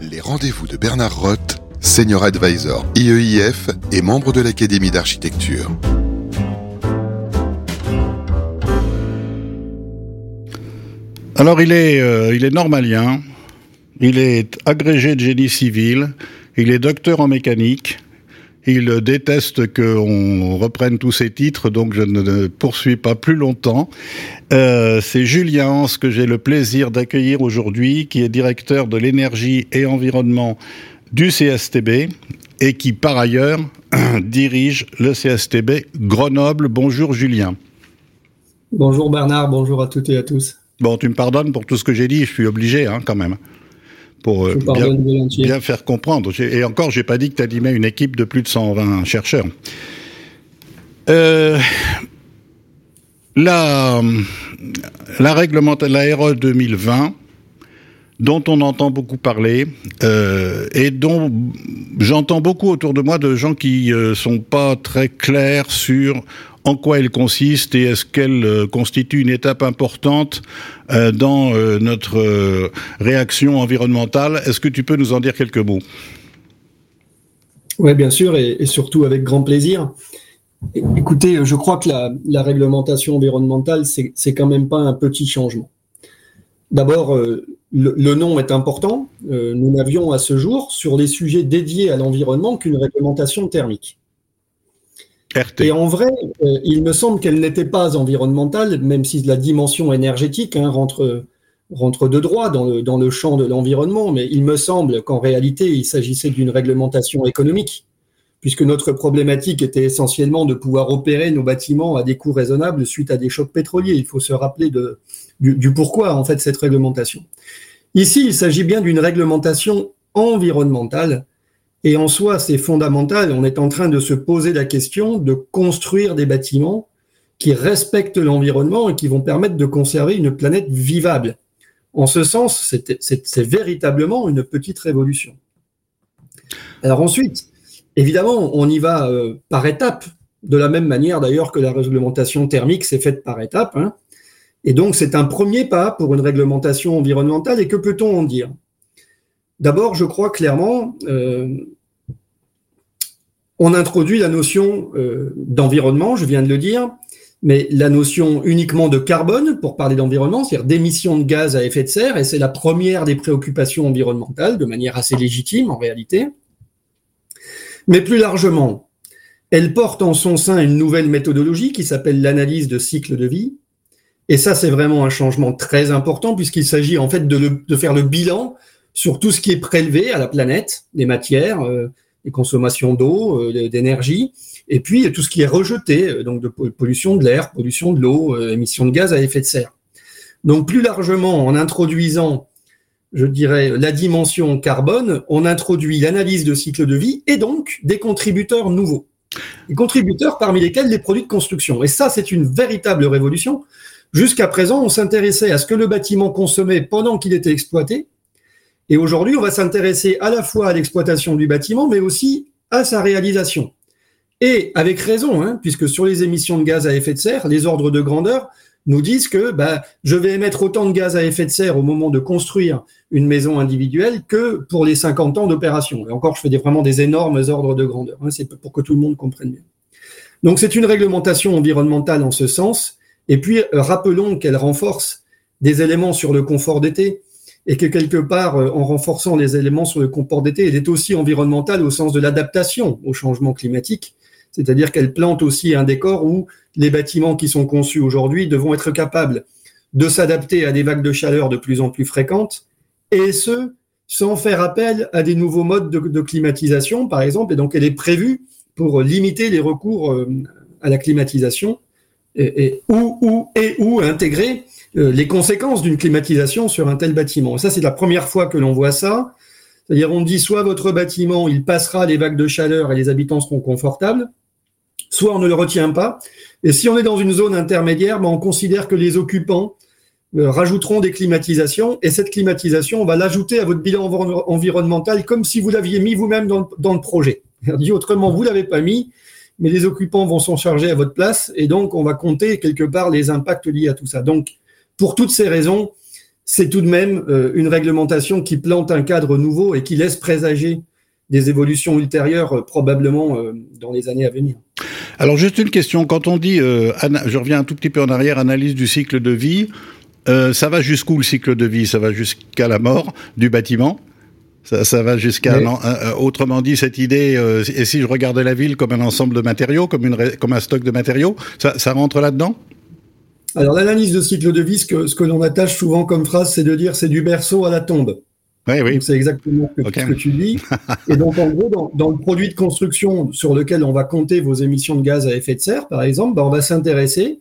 Les rendez-vous de Bernard Roth, Senior Advisor IEIF et membre de l'Académie d'architecture. Alors il est, euh, il est normalien, il est agrégé de génie civil, il est docteur en mécanique, il déteste qu'on reprenne tous ses titres, donc je ne poursuis pas plus longtemps. Euh, c'est Julien Hans que j'ai le plaisir d'accueillir aujourd'hui, qui est directeur de l'énergie et environnement du CSTB et qui, par ailleurs, dirige le CSTB Grenoble. Bonjour Julien. Bonjour Bernard, bonjour à toutes et à tous. Bon, tu me pardonnes pour tout ce que j'ai dit, je suis obligé hein, quand même pour euh, bien, faire comprendre. Et encore, j'ai pas dit que tu animais une équipe de plus de 120 chercheurs. Euh, la, la réglementation, la RE 2020, dont on entend beaucoup parler euh, et dont j'entends beaucoup autour de moi de gens qui euh, sont pas très clairs sur en quoi elle consiste et est-ce qu'elle euh, constitue une étape importante euh, dans euh, notre réaction environnementale. Est-ce que tu peux nous en dire quelques mots? Oui, bien sûr, et, surtout avec grand plaisir. Écoutez, je crois que la, réglementation environnementale, c'est quand même pas un petit changement. D'abord, le, nom est important. nous n'avions à ce jour, sur les sujets dédiés à l'environnement, qu'une réglementation thermique. Et en vrai, euh, il me semble qu'elle n'était pas environnementale, même si la dimension énergétique hein, rentre, rentre de droit dans le, dans le champ de l'environnement, mais il me semble qu'en réalité, il s'agissait d'une réglementation économique, puisque notre problématique était essentiellement de pouvoir opérer nos bâtiments à des coûts raisonnables suite à des chocs pétroliers. Il faut se rappeler du, du pourquoi, en fait, cette réglementation. Ici, il s'agit bien d'une réglementation environnementale et en soi, c'est fondamental. On est en train de se poser la question de construire des bâtiments qui respectent l'environnement et qui vont permettre de conserver une planète vivable. En ce sens, c'est véritablement une petite révolution. Alors ensuite, évidemment, on y va euh, par étapes, de la même manière d'ailleurs que la réglementation thermique s'est faite par étapes. Hein. Et donc, c'est un premier pas pour une réglementation environnementale. Et que peut-on en dire? D'abord, je crois clairement, euh, on introduit la notion euh, d'environnement, je viens de le dire, mais la notion uniquement de carbone, pour parler d'environnement, c'est-à-dire d'émissions de gaz à effet de serre, et c'est la première des préoccupations environnementales, de manière assez légitime en réalité. Mais plus largement, elle porte en son sein une nouvelle méthodologie qui s'appelle l'analyse de cycle de vie. Et ça, c'est vraiment un changement très important puisqu'il s'agit en fait de, de, faire le bilan sur tout ce qui est prélevé à la planète, des matières, euh, des consommations d'eau, euh, d'énergie, et puis tout ce qui est rejeté, euh, donc de pollution de l'air, pollution de l'eau, euh, émissions de gaz à effet de serre. Donc plus largement, en introduisant, je dirais, la dimension carbone, on introduit l'analyse de cycle de vie et donc des contributeurs nouveaux. Des contributeurs parmi lesquels les produits de construction. Et ça, c'est une véritable révolution. Jusqu'à présent, on s'intéressait à ce que le bâtiment consommait pendant qu'il était exploité, et aujourd'hui, on va s'intéresser à la fois à l'exploitation du bâtiment, mais aussi à sa réalisation. Et avec raison, hein, puisque sur les émissions de gaz à effet de serre, les ordres de grandeur nous disent que bah, je vais émettre autant de gaz à effet de serre au moment de construire une maison individuelle que pour les 50 ans d'opération. Et encore, je fais des, vraiment des énormes ordres de grandeur. Hein, c'est pour que tout le monde comprenne bien. Donc c'est une réglementation environnementale en ce sens. Et puis, rappelons qu'elle renforce des éléments sur le confort d'été, et que quelque part, euh, en renforçant les éléments sur le confort d'été, elle est aussi environnementale au sens de l'adaptation au changement climatique, c'est-à-dire qu'elle plante aussi un décor où les bâtiments qui sont conçus aujourd'hui devront être capables de s'adapter à des vagues de chaleur de plus en plus fréquentes, et ce, sans faire appel à des nouveaux modes de, climatisation, par exemple, et donc elle est prévue pour limiter les recours euh, à la climatisation, et, et ou, ou, et ou intégrer euh, les conséquences d'une climatisation sur un tel bâtiment. ça, c'est la première fois que l'on voit ça. C'est-à-dire, on dit soit votre bâtiment, il passera les vagues de chaleur et les habitants seront confortables, soit on ne le retient pas. Et si on est dans une zone intermédiaire, ben on considère que les occupants euh, rajouteront des climatisations et cette climatisation, on va l'ajouter à votre bilan environnemental comme si vous l'aviez mis vous-même dans, le projet. Autrement, vous l'avez pas mis, mais les occupants vont s'en charger à votre place et donc on va compter quelque part les impacts liés à tout ça. Donc, pour toutes ces raisons, c'est tout de même une réglementation qui plante un cadre nouveau et qui laisse présager des évolutions ultérieures probablement dans les années à venir. Alors juste une question, quand on dit, je reviens un tout petit peu en arrière, analyse du cycle de vie, ça va jusqu'où le cycle de vie? Ça va jusqu'à la mort du bâtiment? Ça, ça va jusqu'à euh, autrement dit cette idée. Euh, et si je regardais la ville comme un ensemble de matériaux, comme une comme un stock de matériaux, ça, ça rentre là-dedans? Alors l'analyse de cycle de vie, ce que, ce que l'on attache souvent comme phrase, c'est de dire c'est du berceau à la tombe. Oui, oui. C'est exactement ce que, tu dis. Et donc, en gros, dans, dans, le produit de construction sur lequel on va compter vos émissions de gaz à effet de serre, par exemple, bah, on va s'intéresser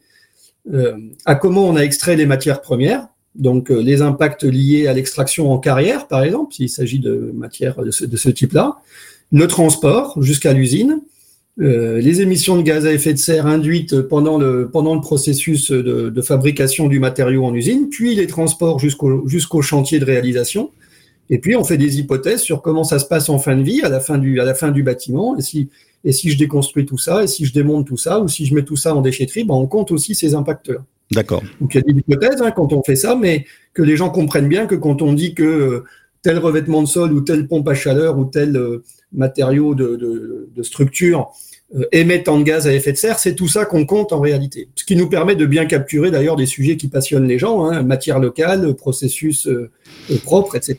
euh, à comment on a extrait les matières premières, donc euh, les impacts liés à l'extraction en carrière, par exemple, s'il s'agit de matières de ce, type-là, le transport jusqu'à l'usine, euh, les émissions de gaz à effet de serre induites pendant le, pendant le processus de, de fabrication du matériau en usine, puis les transports jusqu'au jusqu'au chantier de réalisation. Et puis on fait des hypothèses sur comment ça se passe en fin de vie, à la fin du, à la fin du bâtiment, et si, et si je déconstruis tout ça, et si je démonte tout ça, ou si je mets tout ça en déchetterie, ben on compte aussi ces impacts-là. D'accord. Donc il y a des hypothèses hein, quand on fait ça, mais que les gens comprennent bien que quand on dit que euh, tel revêtement de sol ou telle pompe à chaleur ou tel euh, matériau de, de structure euh, émettent en gaz à effet de serre, c'est tout ça qu'on compte en réalité. Ce qui nous permet de bien capturer d'ailleurs des sujets qui passionnent les gens, hein, matière locale, processus euh, propre, etc.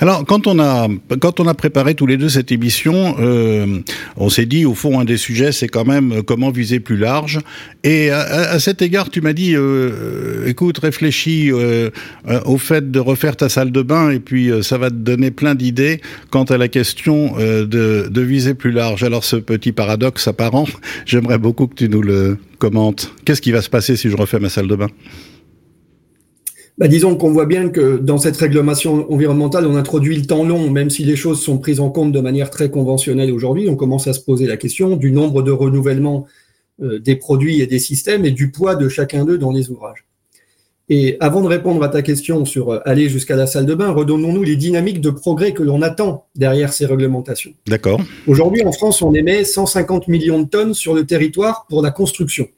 Alors, quand on a quand on a préparé tous les deux cette émission, euh, on s'est dit au fond un des sujets, c'est quand même comment viser plus large. Et à, cet égard, tu m'as dit, euh, écoute, réfléchis euh, au fait de refaire ta salle de bain, et puis ça va te donner plein d'idées quant à la question de, de viser plus large. Alors, ce petit paradoxe apparent. J'aimerais beaucoup que tu nous le commentes. Qu'est-ce qui va se passer si je refais ma salle de bain? Bah, disons qu'on voit bien que dans cette réglementation environnementale, on introduit le temps long, même si les choses sont prises en compte de manière très conventionnelle aujourd'hui. On commence à se poser la question du nombre de renouvellements euh, des produits et des systèmes et du poids de chacun d'eux dans les ouvrages. Et avant de répondre à ta question sur euh, aller jusqu'à la salle de bain, redonnons-nous les dynamiques de progrès que l'on attend derrière ces réglementations. D'accord. Aujourd'hui, en France, on émet 150 millions de tonnes sur le territoire pour la construction.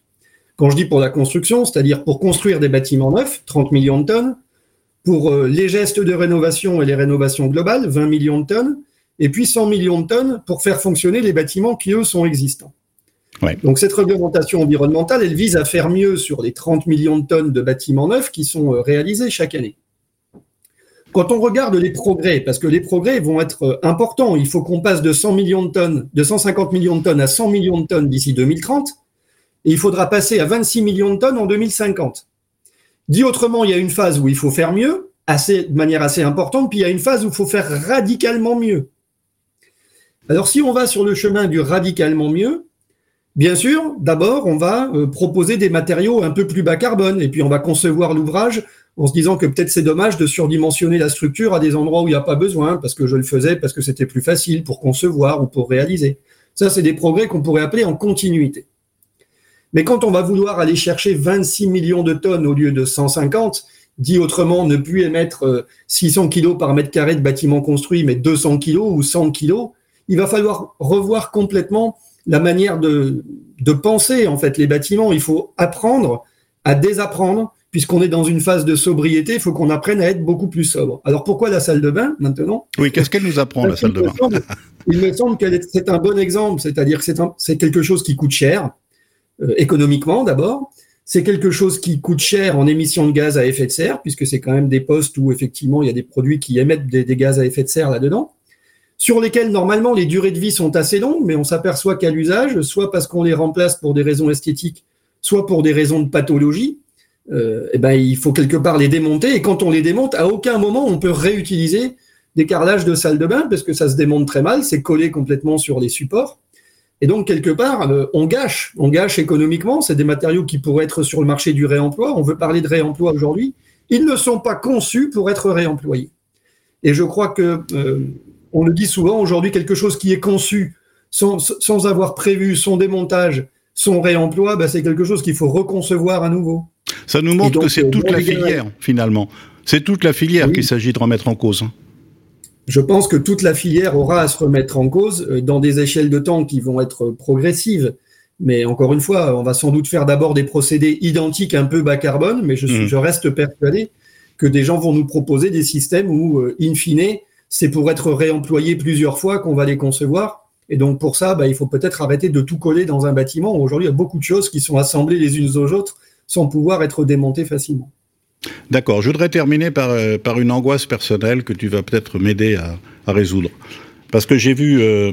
Quand je dis pour la construction, c'est-à-dire pour construire des bâtiments neufs, 30 millions de tonnes, pour euh, les gestes de rénovation et les rénovations globales, 20 millions de tonnes, et puis 100 millions de tonnes pour faire fonctionner les bâtiments qui, eux, sont existants. Donc cette réglementation environnementale, elle vise à faire mieux sur les 30 millions de tonnes de bâtiments neufs qui sont euh, réalisés chaque année. Quand on regarde les progrès, parce que les progrès vont être euh, importants, il faut qu'on passe de 100 millions de tonnes, de 150 millions de tonnes à 100 millions de tonnes d'ici 2030, et il faudra passer à 26 millions de tonnes en 2050. Dit autrement, il y a une phase où il faut faire mieux, de manière assez importante, puis il y a une phase où il faut faire radicalement mieux. Alors si on va sur le chemin du radicalement mieux, Bien sûr, d'abord, on va euh, proposer des matériaux un peu plus bas carbone, et puis on va concevoir l'ouvrage en se disant que peut-être c'est dommage de surdimensionner la structure à des endroits où il n'y a pas besoin, parce que je le faisais, parce que c'était plus facile pour concevoir ou pour réaliser. Ça, c'est des progrès qu'on pourrait appeler en continuité. Mais quand on va vouloir aller chercher 26 millions de tonnes au lieu de 150, dit autrement, ne plus émettre 600 euh, kilos par mètre carré de bâtiment construit, mais 200 kilos ou 100 kilos, il va falloir revoir complètement la manière de, de penser en fait les bâtiments. Il faut apprendre à désapprendre, puisqu'on est dans une phase de sobriété, il faut qu'on apprenne à être beaucoup plus sobre. Alors pourquoi la salle de bain maintenant? Oui, qu'est-ce qu'elle nous apprend la salle de bain? Il me semble que c'est un bon exemple, c'est-à-dire que c'est quelque chose qui coûte cher, économiquement d'abord. C'est quelque chose qui coûte cher en émissions de gaz à effet de serre, puisque c'est quand même des postes où effectivement il y a des produits qui émettent des gaz à effet de serre là-dedans sur lesquels normalement les durées de vie sont assez longues, mais on s'aperçoit qu'à l'usage, soit parce qu'on les remplace pour des raisons esthétiques, soit pour des raisons de pathologie, euh, eh ben, il faut quelque part les démonter. Et quand on les démonte, à aucun moment on peut réutiliser des carrelages de salle de bain parce que ça se démonte très mal, c'est collé complètement sur les supports. Et donc quelque part, euh, on gâche, on gâche économiquement. C'est des matériaux qui pourraient être sur le marché du réemploi. On veut parler de réemploi aujourd'hui. Ils ne sont pas conçus pour être réemployés. Et je crois que euh, on le dit souvent, aujourd'hui, quelque chose qui est conçu sans, avoir prévu son démontage, son réemploi, bah, c'est quelque chose qu'il faut reconcevoir à nouveau. Ça nous montre que c'est euh, toute la filière, finalement. C'est toute la filière qu'il s'agit de remettre en cause. Je pense que toute la filière aura à se remettre en cause euh, dans des échelles de temps qui vont être progressives. Mais encore une fois, on va sans doute faire d'abord des procédés identiques un peu bas carbone, mais je, mmh. je reste persuadé que des gens vont nous proposer des systèmes où, in fine, c'est pour être réemployé plusieurs fois qu'on va les concevoir. Et donc pour ça, bah, il faut peut-être arrêter de tout coller dans un bâtiment. Aujourd'hui, il y a beaucoup de choses qui sont assemblées les unes aux autres sans pouvoir être démontées facilement. D'accord. Je voudrais terminer par, par une angoisse personnelle que tu vas peut-être m'aider à résoudre. Parce que j'ai vu euh, euh,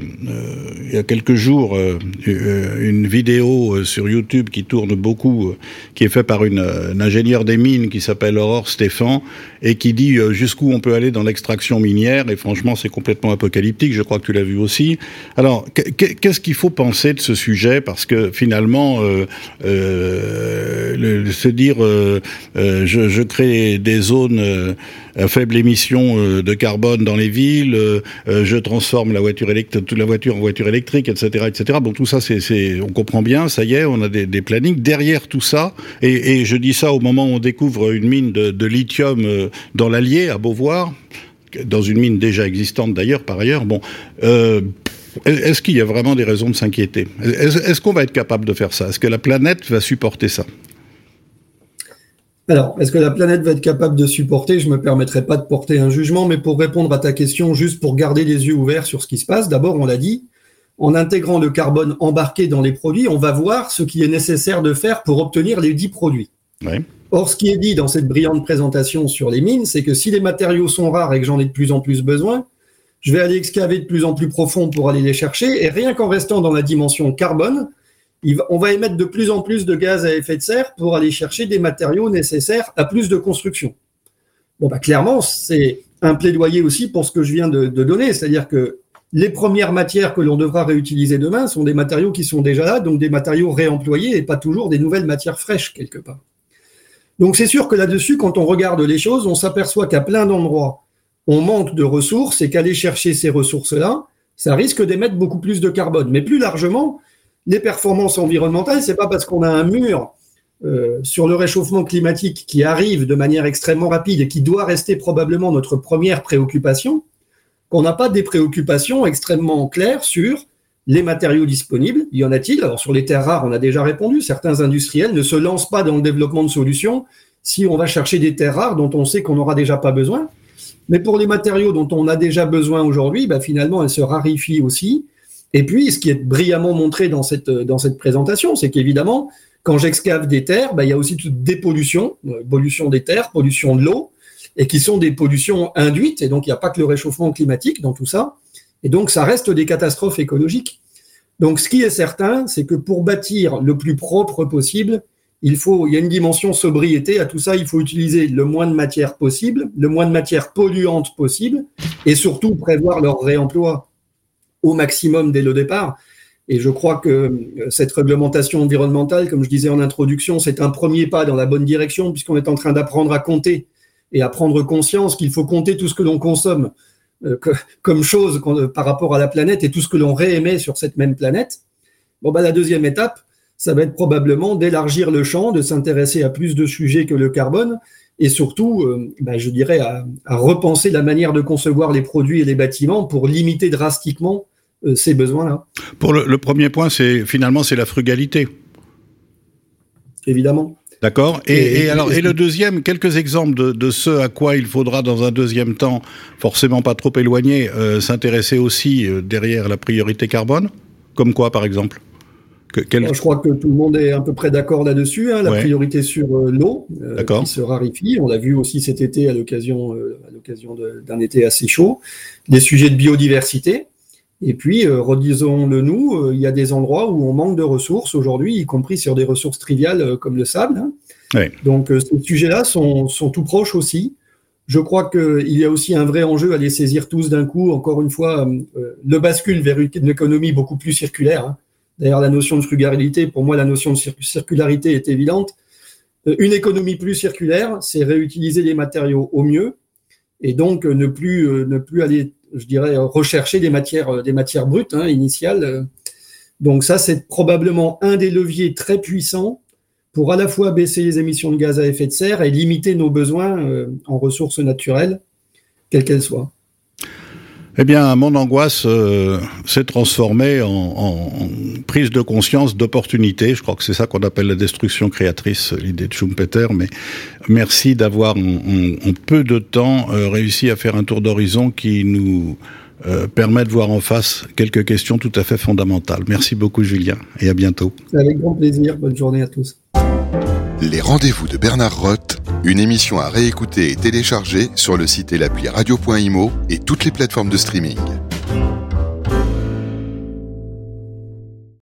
il y a quelques jours euh, une vidéo sur YouTube qui tourne beaucoup, qui est faite par une, ingénieure des mines qui s'appelle Aurore Stéphan et qui dit jusqu'où on peut aller dans l'extraction minière. Et franchement, c'est complètement apocalyptique. Je crois que tu l'as vu aussi. Alors, qu'est-ce qu'il faut penser de ce sujet? Parce que finalement, se dire je, je, crée des zones faible émission de carbone dans les villes, je transforme la voiture électrique, toute la voiture en voiture électrique, etc., etc. Bon, tout ça, c'est, on comprend bien. Ça y est, on a des, plannings derrière tout ça. Et, je dis ça au moment où on découvre une mine de, lithium euh, dans l'Allier à Beauvoir, dans une mine déjà existante d'ailleurs par ailleurs. Bon. Euh, est-ce qu'il y a vraiment des raisons de s'inquiéter? Est-ce qu'on va être capable de faire ça? Est-ce que la planète va supporter ça? Alors, est-ce que la planète va être capable de supporter? Je ne me permettrai pas de porter un jugement, mais pour répondre à ta question, juste pour garder les yeux ouverts sur ce qui se passe, d'abord, on l'a dit, en intégrant le carbone embarqué dans les produits, on va voir ce qui est nécessaire de faire pour obtenir les dix produits. Or, ce qui est dit dans cette brillante présentation sur les mines, c'est que si les matériaux sont rares et que j'en ai de plus en plus besoin, je vais aller excaver de plus en plus profond pour aller les chercher, et rien qu'en restant dans la dimension carbone, on va émettre de plus en plus de gaz à effet de serre pour aller chercher des matériaux nécessaires à plus de construction. Bon, bah, clairement, c'est un plaidoyer aussi pour ce que je viens de, donner, c'est-à-dire que les premières matières que l'on devra réutiliser demain sont des matériaux qui sont déjà là, donc des matériaux réemployés et pas toujours des nouvelles matières fraîches quelque part. Donc c'est sûr que là-dessus, quand on regarde les choses, on s'aperçoit qu'à plein d'endroits, on manque de ressources et qu'aller chercher ces ressources-là, ça risque d'émettre beaucoup plus de carbone. Mais plus largement, les performances environnementales, c'est pas parce qu'on a un mur euh, sur le réchauffement climatique qui arrive de manière extrêmement rapide et qui doit rester probablement notre première préoccupation, qu'on n'a pas des préoccupations extrêmement claires sur les matériaux disponibles. Y en a-t-il? Alors sur les terres rares, on a déjà répondu. Certains industriels ne se lancent pas dans le développement de solutions si on va chercher des terres rares dont on sait qu'on n'aura déjà pas besoin. Mais pour les matériaux dont on a déjà besoin aujourd'hui, bah, finalement, elles se raréfient aussi. Et puis, ce qui est brillamment montré dans cette, cette présentation, c'est qu'évidemment, quand j'excave des terres, bah, il y a aussi toute des pollutions, euh, pollution des terres, pollution de l'eau, et qui sont des pollutions induites. Et donc, il n'y a pas que le réchauffement climatique dans tout ça. Et donc, ça reste des catastrophes écologiques. Donc, ce qui est certain, c'est que pour bâtir le plus propre possible, il faut, il y a une dimension sobriété à tout ça. Il faut utiliser le moins de matière possible, le moins de matière polluante possible, et surtout prévoir leur réemploi au maximum dès le départ. Et je crois que euh, cette réglementation environnementale, comme je disais en introduction, c'est un premier pas dans la bonne direction, puisqu'on est en train d'apprendre à compter et à prendre conscience qu'il faut compter tout ce que l'on consomme euh, comme chose euh, par rapport à la planète et tout ce que l'on réémet sur cette même planète. Bon, bah, la deuxième étape, ça va être probablement d'élargir le champ, de s'intéresser à plus de sujets que le carbone, et surtout, bah, je dirais, à, repenser la manière de concevoir les produits et les bâtiments pour limiter drastiquement ces besoins-là. Pour le, premier point, c'est finalement c'est la frugalité. Évidemment. D'accord? Et, alors, et le deuxième, quelques exemples de, de, ce à quoi il faudra dans un deuxième temps, forcément pas trop éloigné, euh, s'intéresser aussi euh, derrière la priorité carbone? Comme quoi, par exemple? Que, Je crois que tout le monde est à peu près d'accord là-dessus. Hein, la priorité sur l'eau qui se raréfie. On l'a vu aussi cet été à l'occasion à l'occasion d'un été assez chaud. Les sujets de biodiversité. Et puis, euh, redisons-le nous, euh, il y a des endroits où on manque de ressources aujourd'hui, y compris sur des ressources triviales euh, comme le sable. Hein. Donc, ces sujets-là sont, sont, tout proches aussi. Je crois qu'il y a aussi un vrai enjeu à les saisir tous d'un coup. Encore une fois, le bascule vers une économie beaucoup plus circulaire. Hein. D'ailleurs, la notion de frugalité, pour moi, la notion de circularité est évidente. Une économie plus circulaire, c'est réutiliser les matériaux au mieux et donc ne plus, ne plus aller je dirais, rechercher des matières, euh, des matières brutes hein, initiales. Donc ça, c'est probablement un des leviers très puissants pour à la fois baisser les émissions de gaz à effet de serre et limiter nos besoins euh, en ressources naturelles, quelles qu'elles soient. Eh bien, mon angoisse euh, s'est transformée en, en, prise de conscience d'opportunité. Je crois que c'est ça qu'on appelle la destruction créatrice, l'idée de Schumpeter. Mais merci d'avoir en, peu de temps euh, réussi à faire un tour d'horizon qui nous euh, permet de voir en face quelques questions tout à fait fondamentales. Merci beaucoup, Julien, et à bientôt. Avec grand plaisir. Bonne journée à tous. Les rendez-vous de Bernard Roth, une émission à réécouter et télécharger sur le site et l'appli radio.imo et toutes les plateformes de streaming.